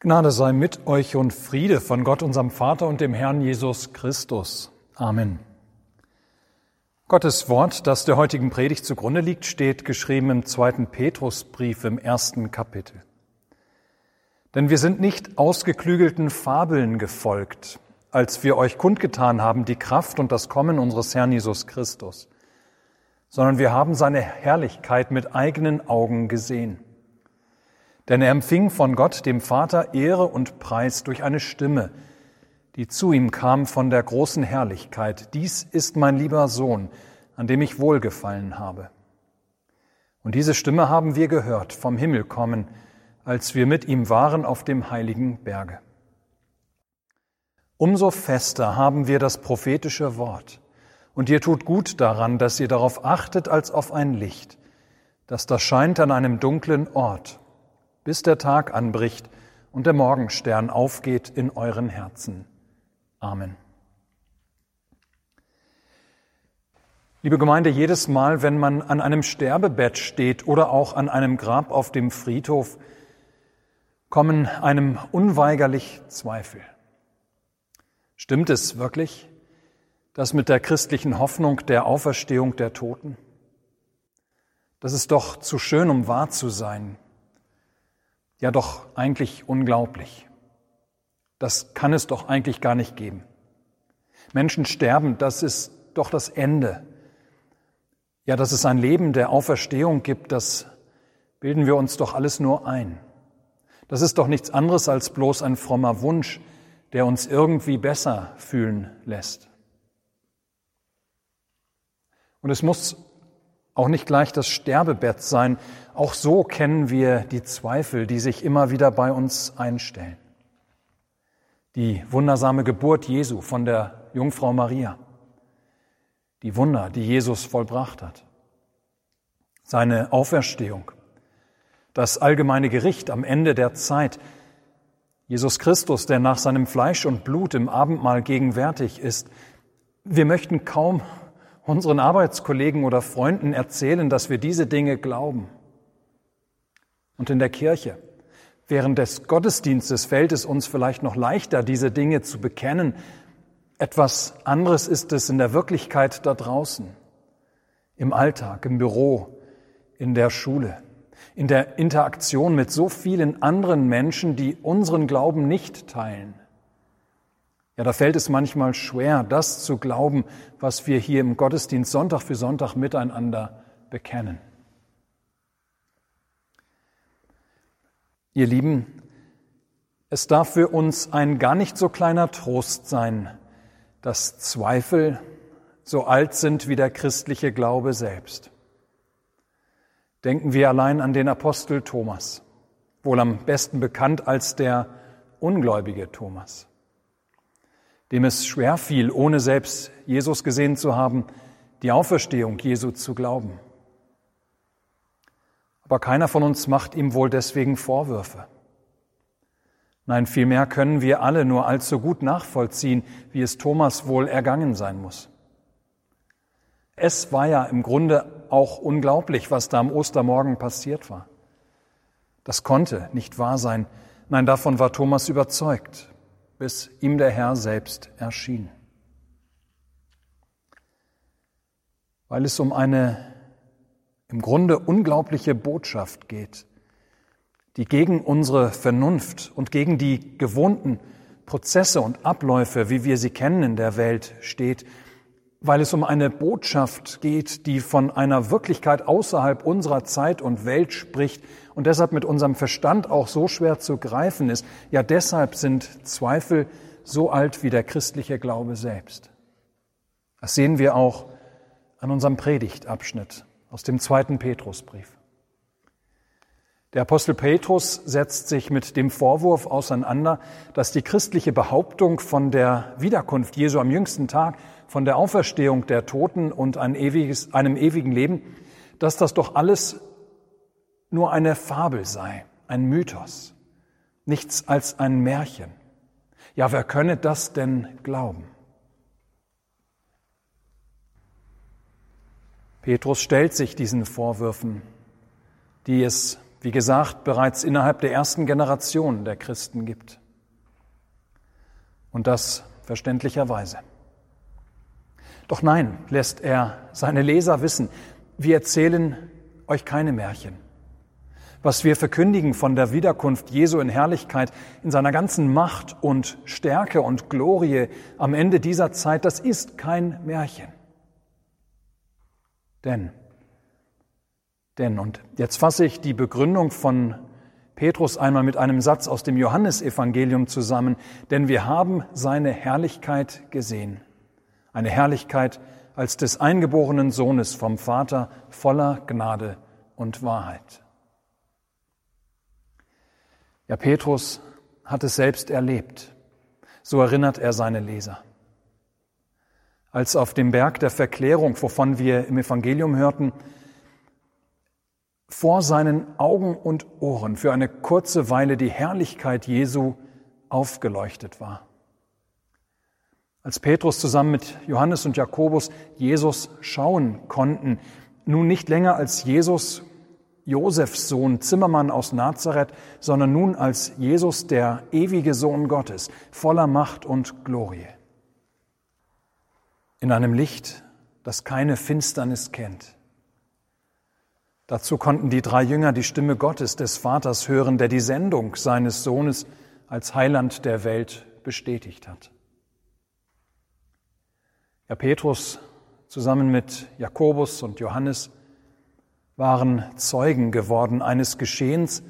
Gnade sei mit euch und Friede von Gott, unserem Vater und dem Herrn Jesus Christus. Amen. Gottes Wort, das der heutigen Predigt zugrunde liegt, steht geschrieben im zweiten Petrusbrief im ersten Kapitel. Denn wir sind nicht ausgeklügelten Fabeln gefolgt, als wir euch kundgetan haben die Kraft und das Kommen unseres Herrn Jesus Christus, sondern wir haben seine Herrlichkeit mit eigenen Augen gesehen. Denn er empfing von Gott, dem Vater, Ehre und Preis durch eine Stimme, die zu ihm kam von der großen Herrlichkeit. Dies ist mein lieber Sohn, an dem ich wohlgefallen habe. Und diese Stimme haben wir gehört vom Himmel kommen, als wir mit ihm waren auf dem heiligen Berge. Umso fester haben wir das prophetische Wort. Und ihr tut gut daran, dass ihr darauf achtet als auf ein Licht, das da scheint an einem dunklen Ort bis der Tag anbricht und der Morgenstern aufgeht in euren Herzen. Amen. Liebe Gemeinde, jedes Mal, wenn man an einem Sterbebett steht oder auch an einem Grab auf dem Friedhof, kommen einem unweigerlich Zweifel. Stimmt es wirklich, dass mit der christlichen Hoffnung der Auferstehung der Toten? Das ist doch zu schön, um wahr zu sein. Ja doch eigentlich unglaublich. Das kann es doch eigentlich gar nicht geben. Menschen sterben, das ist doch das Ende. Ja, dass es ein Leben der Auferstehung gibt, das bilden wir uns doch alles nur ein. Das ist doch nichts anderes als bloß ein frommer Wunsch, der uns irgendwie besser fühlen lässt. Und es muss auch nicht gleich das Sterbebett sein. Auch so kennen wir die Zweifel, die sich immer wieder bei uns einstellen. Die wundersame Geburt Jesu von der Jungfrau Maria. Die Wunder, die Jesus vollbracht hat. Seine Auferstehung. Das allgemeine Gericht am Ende der Zeit. Jesus Christus, der nach seinem Fleisch und Blut im Abendmahl gegenwärtig ist. Wir möchten kaum unseren Arbeitskollegen oder Freunden erzählen, dass wir diese Dinge glauben. Und in der Kirche, während des Gottesdienstes fällt es uns vielleicht noch leichter, diese Dinge zu bekennen. Etwas anderes ist es in der Wirklichkeit da draußen, im Alltag, im Büro, in der Schule, in der Interaktion mit so vielen anderen Menschen, die unseren Glauben nicht teilen. Ja, da fällt es manchmal schwer, das zu glauben, was wir hier im Gottesdienst Sonntag für Sonntag miteinander bekennen. Ihr Lieben, es darf für uns ein gar nicht so kleiner Trost sein, dass Zweifel so alt sind wie der christliche Glaube selbst. Denken wir allein an den Apostel Thomas, wohl am besten bekannt als der ungläubige Thomas dem es schwer fiel, ohne selbst Jesus gesehen zu haben, die Auferstehung Jesu zu glauben. Aber keiner von uns macht ihm wohl deswegen Vorwürfe. Nein, vielmehr können wir alle nur allzu gut nachvollziehen, wie es Thomas wohl ergangen sein muss. Es war ja im Grunde auch unglaublich, was da am Ostermorgen passiert war. Das konnte nicht wahr sein. Nein, davon war Thomas überzeugt bis ihm der Herr selbst erschien. Weil es um eine im Grunde unglaubliche Botschaft geht, die gegen unsere Vernunft und gegen die gewohnten Prozesse und Abläufe, wie wir sie kennen in der Welt, steht, weil es um eine Botschaft geht, die von einer Wirklichkeit außerhalb unserer Zeit und Welt spricht und deshalb mit unserem Verstand auch so schwer zu greifen ist. Ja, deshalb sind Zweifel so alt wie der christliche Glaube selbst. Das sehen wir auch an unserem Predigtabschnitt aus dem zweiten Petrusbrief. Der Apostel Petrus setzt sich mit dem Vorwurf auseinander, dass die christliche Behauptung von der Wiederkunft Jesu am jüngsten Tag, von der Auferstehung der Toten und ein ewiges, einem ewigen Leben, dass das doch alles nur eine Fabel sei, ein Mythos, nichts als ein Märchen. Ja, wer könne das denn glauben? Petrus stellt sich diesen Vorwürfen, die es wie gesagt, bereits innerhalb der ersten Generation der Christen gibt. Und das verständlicherweise. Doch nein, lässt er seine Leser wissen, wir erzählen euch keine Märchen. Was wir verkündigen von der Wiederkunft Jesu in Herrlichkeit, in seiner ganzen Macht und Stärke und Glorie am Ende dieser Zeit, das ist kein Märchen. Denn, denn, und jetzt fasse ich die Begründung von Petrus einmal mit einem Satz aus dem Johannesevangelium zusammen, denn wir haben seine Herrlichkeit gesehen. Eine Herrlichkeit als des eingeborenen Sohnes vom Vater voller Gnade und Wahrheit. Ja, Petrus hat es selbst erlebt. So erinnert er seine Leser. Als auf dem Berg der Verklärung, wovon wir im Evangelium hörten, vor seinen Augen und Ohren für eine kurze Weile die Herrlichkeit Jesu aufgeleuchtet war. Als Petrus zusammen mit Johannes und Jakobus Jesus schauen konnten, nun nicht länger als Jesus Josefs Sohn, Zimmermann aus Nazareth, sondern nun als Jesus, der ewige Sohn Gottes, voller Macht und Glorie. In einem Licht, das keine Finsternis kennt. Dazu konnten die drei Jünger die Stimme Gottes, des Vaters, hören, der die Sendung seines Sohnes als Heiland der Welt bestätigt hat. Ja, Petrus zusammen mit Jakobus und Johannes waren Zeugen geworden eines Geschehens,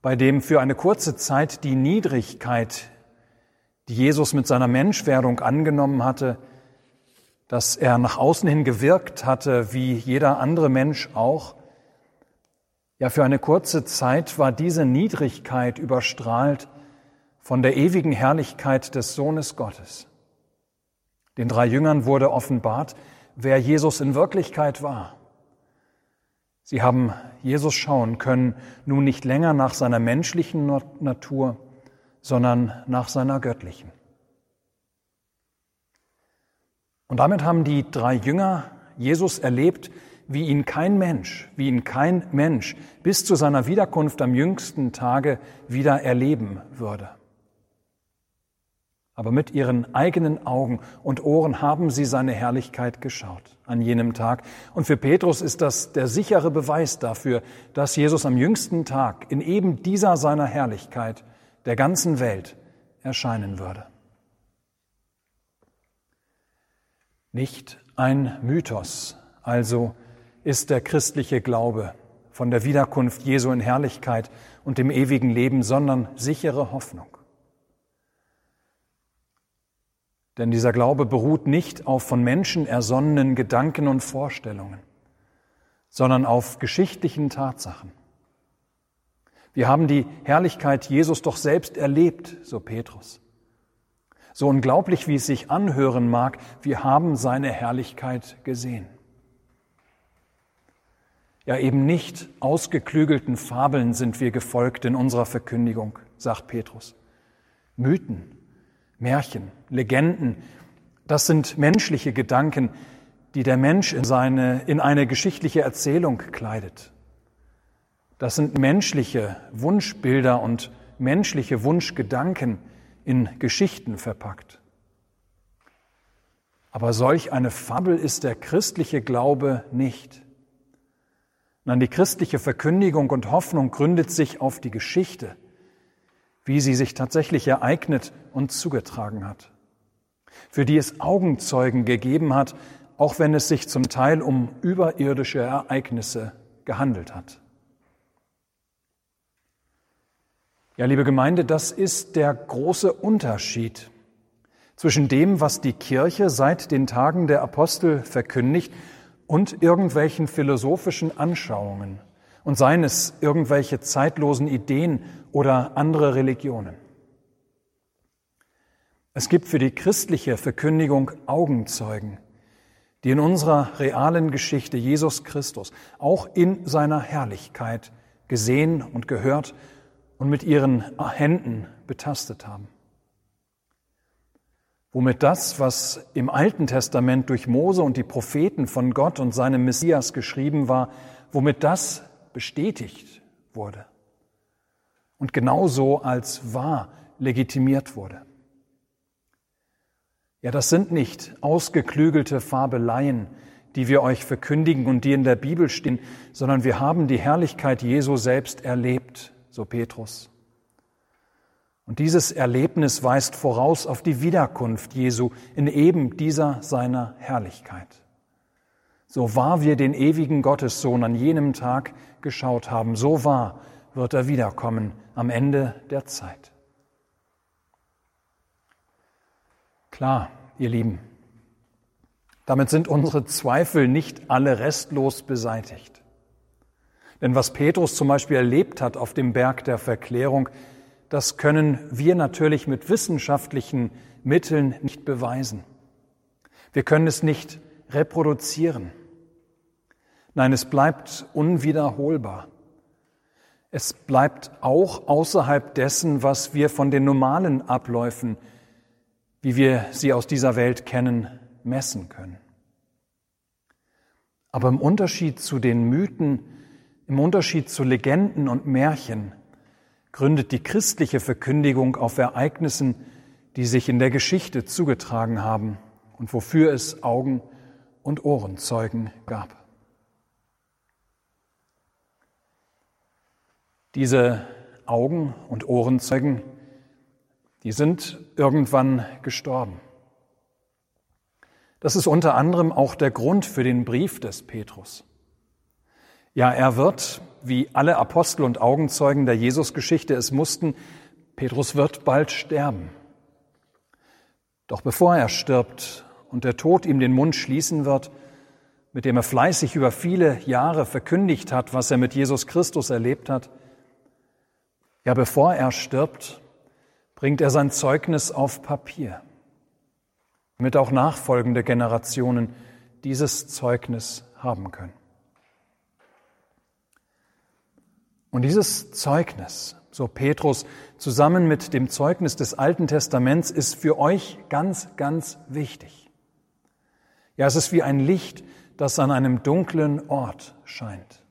bei dem für eine kurze Zeit die Niedrigkeit, die Jesus mit seiner Menschwerdung angenommen hatte, dass er nach außen hin gewirkt hatte, wie jeder andere Mensch auch, ja, für eine kurze Zeit war diese Niedrigkeit überstrahlt von der ewigen Herrlichkeit des Sohnes Gottes. Den drei Jüngern wurde offenbart, wer Jesus in Wirklichkeit war. Sie haben Jesus schauen können, nun nicht länger nach seiner menschlichen Natur, sondern nach seiner göttlichen. Und damit haben die drei Jünger Jesus erlebt, wie ihn kein Mensch, wie ihn kein Mensch bis zu seiner Wiederkunft am jüngsten Tage wieder erleben würde. Aber mit ihren eigenen Augen und Ohren haben sie seine Herrlichkeit geschaut an jenem Tag. Und für Petrus ist das der sichere Beweis dafür, dass Jesus am jüngsten Tag in eben dieser seiner Herrlichkeit der ganzen Welt erscheinen würde. Nicht ein Mythos, also ist der christliche Glaube von der Wiederkunft Jesu in Herrlichkeit und dem ewigen Leben, sondern sichere Hoffnung. Denn dieser Glaube beruht nicht auf von Menschen ersonnenen Gedanken und Vorstellungen, sondern auf geschichtlichen Tatsachen. Wir haben die Herrlichkeit Jesus doch selbst erlebt, so Petrus. So unglaublich, wie es sich anhören mag, wir haben seine Herrlichkeit gesehen. Ja, eben nicht ausgeklügelten Fabeln sind wir gefolgt in unserer Verkündigung, sagt Petrus. Mythen, Märchen, Legenden, das sind menschliche Gedanken, die der Mensch in, seine, in eine geschichtliche Erzählung kleidet. Das sind menschliche Wunschbilder und menschliche Wunschgedanken in Geschichten verpackt. Aber solch eine Fabel ist der christliche Glaube nicht. Nein, die christliche Verkündigung und Hoffnung gründet sich auf die Geschichte, wie sie sich tatsächlich ereignet und zugetragen hat, für die es Augenzeugen gegeben hat, auch wenn es sich zum Teil um überirdische Ereignisse gehandelt hat. Ja, liebe Gemeinde, das ist der große Unterschied zwischen dem, was die Kirche seit den Tagen der Apostel verkündigt und irgendwelchen philosophischen Anschauungen und seien es irgendwelche zeitlosen Ideen oder andere Religionen. Es gibt für die christliche Verkündigung Augenzeugen, die in unserer realen Geschichte Jesus Christus auch in seiner Herrlichkeit gesehen und gehört und mit ihren Händen betastet haben. Womit das, was im Alten Testament durch Mose und die Propheten von Gott und seinem Messias geschrieben war, womit das bestätigt wurde und genauso als wahr legitimiert wurde. Ja, das sind nicht ausgeklügelte Fabeleien, die wir euch verkündigen und die in der Bibel stehen, sondern wir haben die Herrlichkeit Jesu selbst erlebt, so Petrus. Und dieses Erlebnis weist voraus auf die Wiederkunft Jesu in eben dieser seiner Herrlichkeit. So wahr wir den ewigen Gottessohn an jenem Tag geschaut haben, so wahr wird er wiederkommen am Ende der Zeit. Klar, ihr Lieben, damit sind unsere Zweifel nicht alle restlos beseitigt. Denn was Petrus zum Beispiel erlebt hat auf dem Berg der Verklärung, das können wir natürlich mit wissenschaftlichen Mitteln nicht beweisen. Wir können es nicht reproduzieren. Nein, es bleibt unwiederholbar. Es bleibt auch außerhalb dessen, was wir von den normalen Abläufen, wie wir sie aus dieser Welt kennen, messen können. Aber im Unterschied zu den Mythen, im Unterschied zu Legenden und Märchen, gründet die christliche Verkündigung auf Ereignissen, die sich in der Geschichte zugetragen haben und wofür es Augen- und Ohrenzeugen gab. Diese Augen- und Ohrenzeugen, die sind irgendwann gestorben. Das ist unter anderem auch der Grund für den Brief des Petrus. Ja, er wird, wie alle Apostel und Augenzeugen der Jesusgeschichte es mussten, Petrus wird bald sterben. Doch bevor er stirbt und der Tod ihm den Mund schließen wird, mit dem er fleißig über viele Jahre verkündigt hat, was er mit Jesus Christus erlebt hat, ja, bevor er stirbt, bringt er sein Zeugnis auf Papier damit auch nachfolgende Generationen dieses Zeugnis haben können. Und dieses Zeugnis, so Petrus, zusammen mit dem Zeugnis des Alten Testaments ist für euch ganz, ganz wichtig. Ja, es ist wie ein Licht, das an einem dunklen Ort scheint,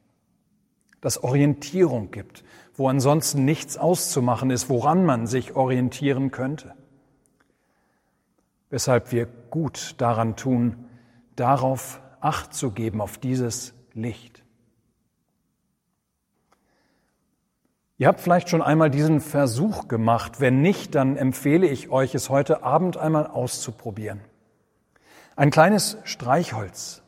das Orientierung gibt, wo ansonsten nichts auszumachen ist, woran man sich orientieren könnte weshalb wir gut daran tun, darauf Acht zu geben, auf dieses Licht. Ihr habt vielleicht schon einmal diesen Versuch gemacht. Wenn nicht, dann empfehle ich euch, es heute Abend einmal auszuprobieren. Ein kleines Streichholz,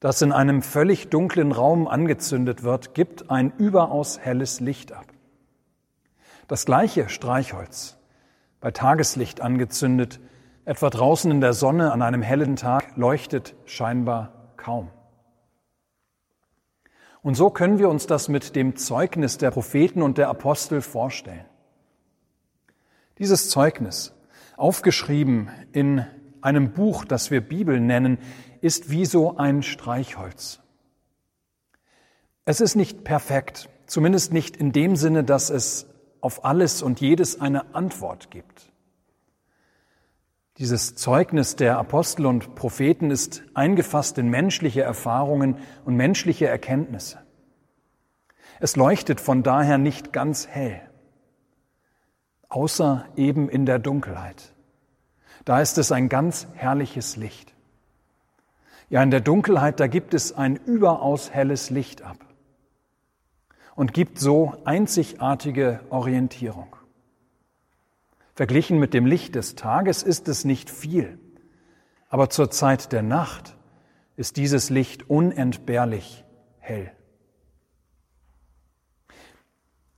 das in einem völlig dunklen Raum angezündet wird, gibt ein überaus helles Licht ab. Das gleiche Streichholz bei Tageslicht angezündet, etwa draußen in der Sonne an einem hellen Tag, leuchtet scheinbar kaum. Und so können wir uns das mit dem Zeugnis der Propheten und der Apostel vorstellen. Dieses Zeugnis, aufgeschrieben in einem Buch, das wir Bibel nennen, ist wie so ein Streichholz. Es ist nicht perfekt, zumindest nicht in dem Sinne, dass es auf alles und jedes eine Antwort gibt. Dieses Zeugnis der Apostel und Propheten ist eingefasst in menschliche Erfahrungen und menschliche Erkenntnisse. Es leuchtet von daher nicht ganz hell, außer eben in der Dunkelheit. Da ist es ein ganz herrliches Licht. Ja, in der Dunkelheit, da gibt es ein überaus helles Licht ab und gibt so einzigartige Orientierung. Verglichen mit dem Licht des Tages ist es nicht viel, aber zur Zeit der Nacht ist dieses Licht unentbehrlich hell.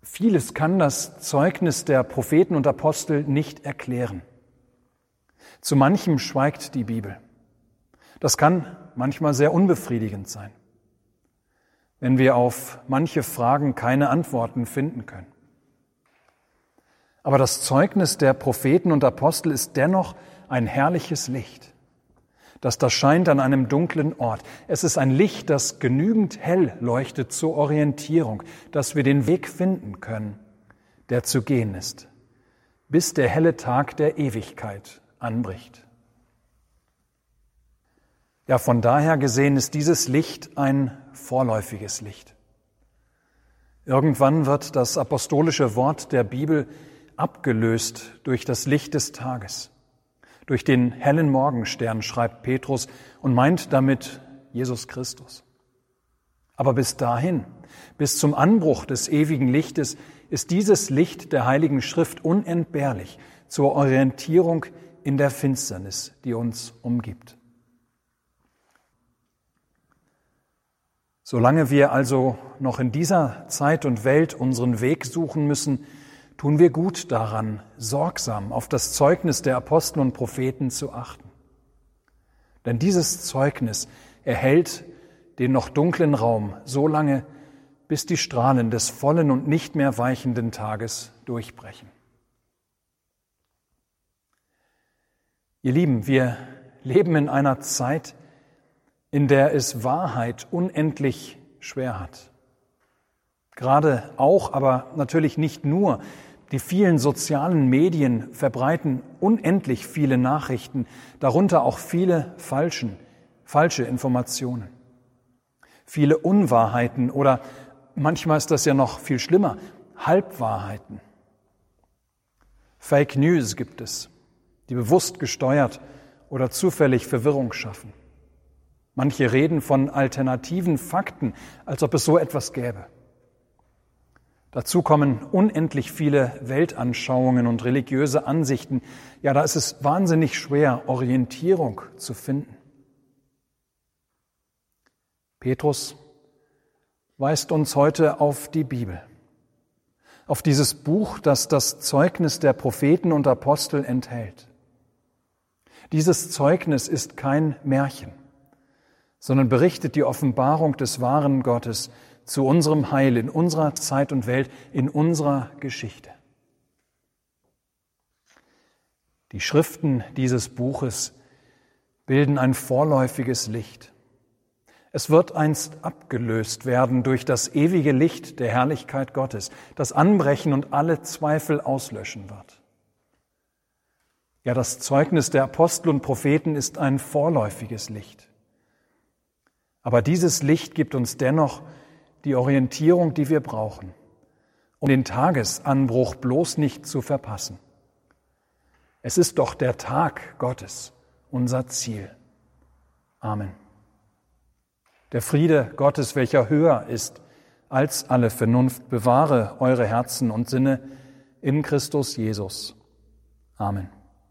Vieles kann das Zeugnis der Propheten und Apostel nicht erklären. Zu manchem schweigt die Bibel. Das kann manchmal sehr unbefriedigend sein wenn wir auf manche Fragen keine Antworten finden können. Aber das Zeugnis der Propheten und Apostel ist dennoch ein herrliches Licht, das da scheint an einem dunklen Ort. Es ist ein Licht, das genügend hell leuchtet zur Orientierung, dass wir den Weg finden können, der zu gehen ist, bis der helle Tag der Ewigkeit anbricht. Ja, von daher gesehen ist dieses Licht ein vorläufiges Licht. Irgendwann wird das apostolische Wort der Bibel abgelöst durch das Licht des Tages, durch den hellen Morgenstern, schreibt Petrus und meint damit Jesus Christus. Aber bis dahin, bis zum Anbruch des ewigen Lichtes, ist dieses Licht der Heiligen Schrift unentbehrlich zur Orientierung in der Finsternis, die uns umgibt. Solange wir also noch in dieser Zeit und Welt unseren Weg suchen müssen, tun wir gut daran, sorgsam auf das Zeugnis der Apostel und Propheten zu achten. Denn dieses Zeugnis erhält den noch dunklen Raum so lange, bis die Strahlen des vollen und nicht mehr weichenden Tages durchbrechen. Ihr Lieben, wir leben in einer Zeit, in der es Wahrheit unendlich schwer hat. Gerade auch, aber natürlich nicht nur, die vielen sozialen Medien verbreiten unendlich viele Nachrichten, darunter auch viele falschen, falsche Informationen, viele Unwahrheiten oder manchmal ist das ja noch viel schlimmer, Halbwahrheiten. Fake News gibt es, die bewusst gesteuert oder zufällig Verwirrung schaffen. Manche reden von alternativen Fakten, als ob es so etwas gäbe. Dazu kommen unendlich viele Weltanschauungen und religiöse Ansichten. Ja, da ist es wahnsinnig schwer, Orientierung zu finden. Petrus weist uns heute auf die Bibel, auf dieses Buch, das das Zeugnis der Propheten und Apostel enthält. Dieses Zeugnis ist kein Märchen sondern berichtet die Offenbarung des wahren Gottes zu unserem Heil in unserer Zeit und Welt, in unserer Geschichte. Die Schriften dieses Buches bilden ein vorläufiges Licht. Es wird einst abgelöst werden durch das ewige Licht der Herrlichkeit Gottes, das anbrechen und alle Zweifel auslöschen wird. Ja, das Zeugnis der Apostel und Propheten ist ein vorläufiges Licht. Aber dieses Licht gibt uns dennoch die Orientierung, die wir brauchen, um den Tagesanbruch bloß nicht zu verpassen. Es ist doch der Tag Gottes unser Ziel. Amen. Der Friede Gottes, welcher höher ist als alle Vernunft, bewahre eure Herzen und Sinne in Christus Jesus. Amen.